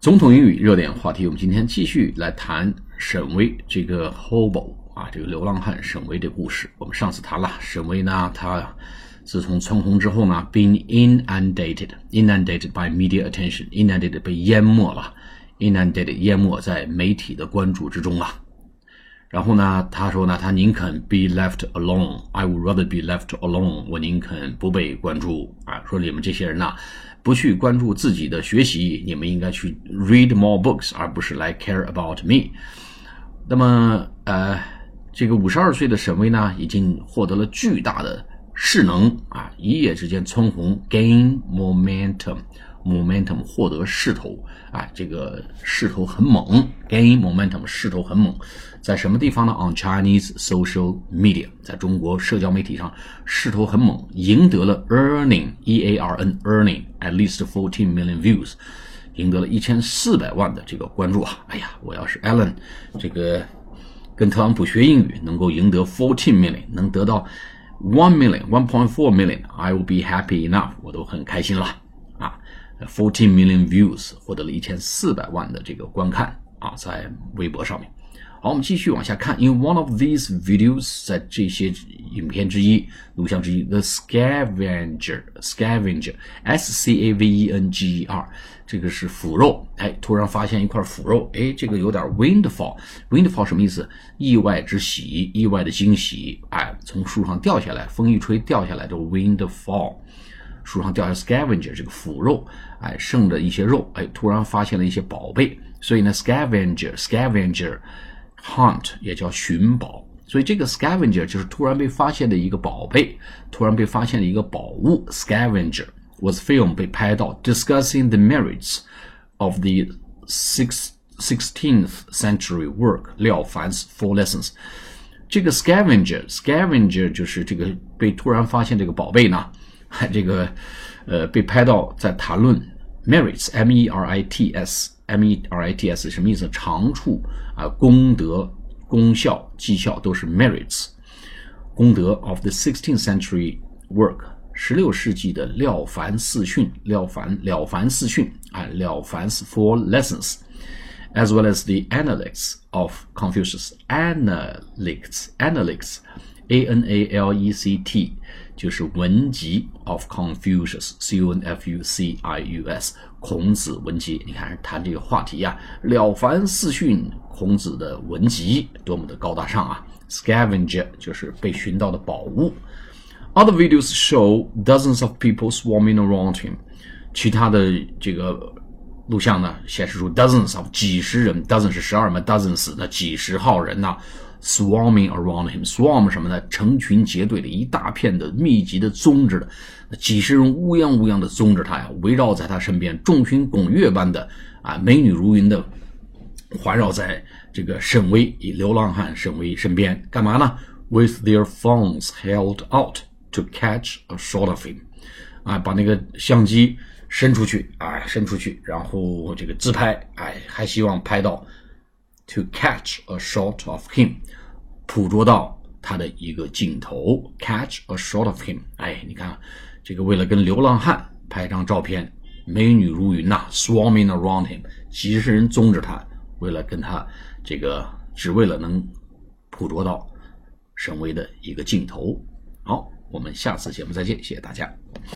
总统英语热点话题，我们今天继续来谈沈巍这个 Hobo 啊，这个流浪汉沈巍的故事。我们上次谈了沈巍呢，他自从蹿红之后呢，been inundated inundated by media attention inundated 被淹没了，inundated 淹没在媒体的关注之中啊。然后呢，他说呢，他宁肯 be left alone. I would rather be left alone. 我宁肯不被关注啊。说你们这些人呐，不去关注自己的学习，你们应该去 read more books，而不是来 care about me。那么，呃，这个五十二岁的沈巍呢，已经获得了巨大的势能啊，一夜之间蹿红，gain momentum。Momentum 获得势头啊，这个势头很猛，gain momentum 势头很猛，在什么地方呢？On Chinese social media，在中国社交媒体上势头很猛，赢得了 earning e a r n earning at least fourteen million views，赢得了一千四百万的这个关注啊！哎呀，我要是 Alan，这个跟特朗普学英语，能够赢得 fourteen million，能得到 one million one point four million，I will be happy enough，我都很开心了！Fourteen million views，获得了一千四百万的这个观看啊，在微博上面。好，我们继续往下看。In one of these videos，在这些影片之一、录像之一，The Scavenger，Scavenger，S C A V E N G E R，这个是腐肉。哎，突然发现一块腐肉，哎，这个有点 windfall，windfall 什么意思？意外之喜，意外的惊喜。哎，从树上掉下来，风一吹掉下来，就 windfall。树上掉下 scavenger 这个腐肉，哎，剩的一些肉，哎，突然发现了一些宝贝，所以呢，scavenger scavenger hunt 也叫寻宝，所以这个 scavenger 就是突然被发现的一个宝贝，突然被发现的一个宝物。scavenger was film 被拍到 discussing the merits of the six sixteenth century work 廖凡 four lessons。这个 scavenger scavenger 就是这个被突然发现这个宝贝呢。 这个，呃，被拍到在谈论 merits，m e r i t s，m e r i t s 什么意思？长处啊，功德、功效、绩效都是 merits，功德 of the sixteenth century work，十六世纪的《廖凡四训》，廖凡《了凡四训》啊，《了凡 four lessons》，as well as the Analects of Confucius，Analects，Analects，A N A L E C T。 就是文集 of Confucius，C O N F U C I U S，孔子文集。你看谈这个话题呀，《了凡四训》孔子的文集多么的高大上啊！Scavenger 就是被寻到的宝物。Other videos show dozens of people swarming around him。其他的这个录像呢，显示出 dozens of 几十人，dozens 是十二嘛，dozens 那几十号人呐。Swarming around him, swarm 什么呢？成群结队的一大片的密集的宗着的，几十人乌泱乌泱的宗着他呀，围绕在他身边，众星拱月般的啊，美女如云的环绕在这个沈巍流浪汉沈巍身边，干嘛呢？With their phones held out to catch a shot of him，啊，把那个相机伸出去啊，伸出去，然后这个自拍，哎，还希望拍到。To catch a shot of him，捕捉到他的一个镜头。Catch a shot of him，哎，你看，这个为了跟流浪汉拍张照片，美女如云呐，swarming around him，几十人宗着他，为了跟他这个，只为了能捕捉到沈巍的一个镜头。好，我们下次节目再见，谢谢大家。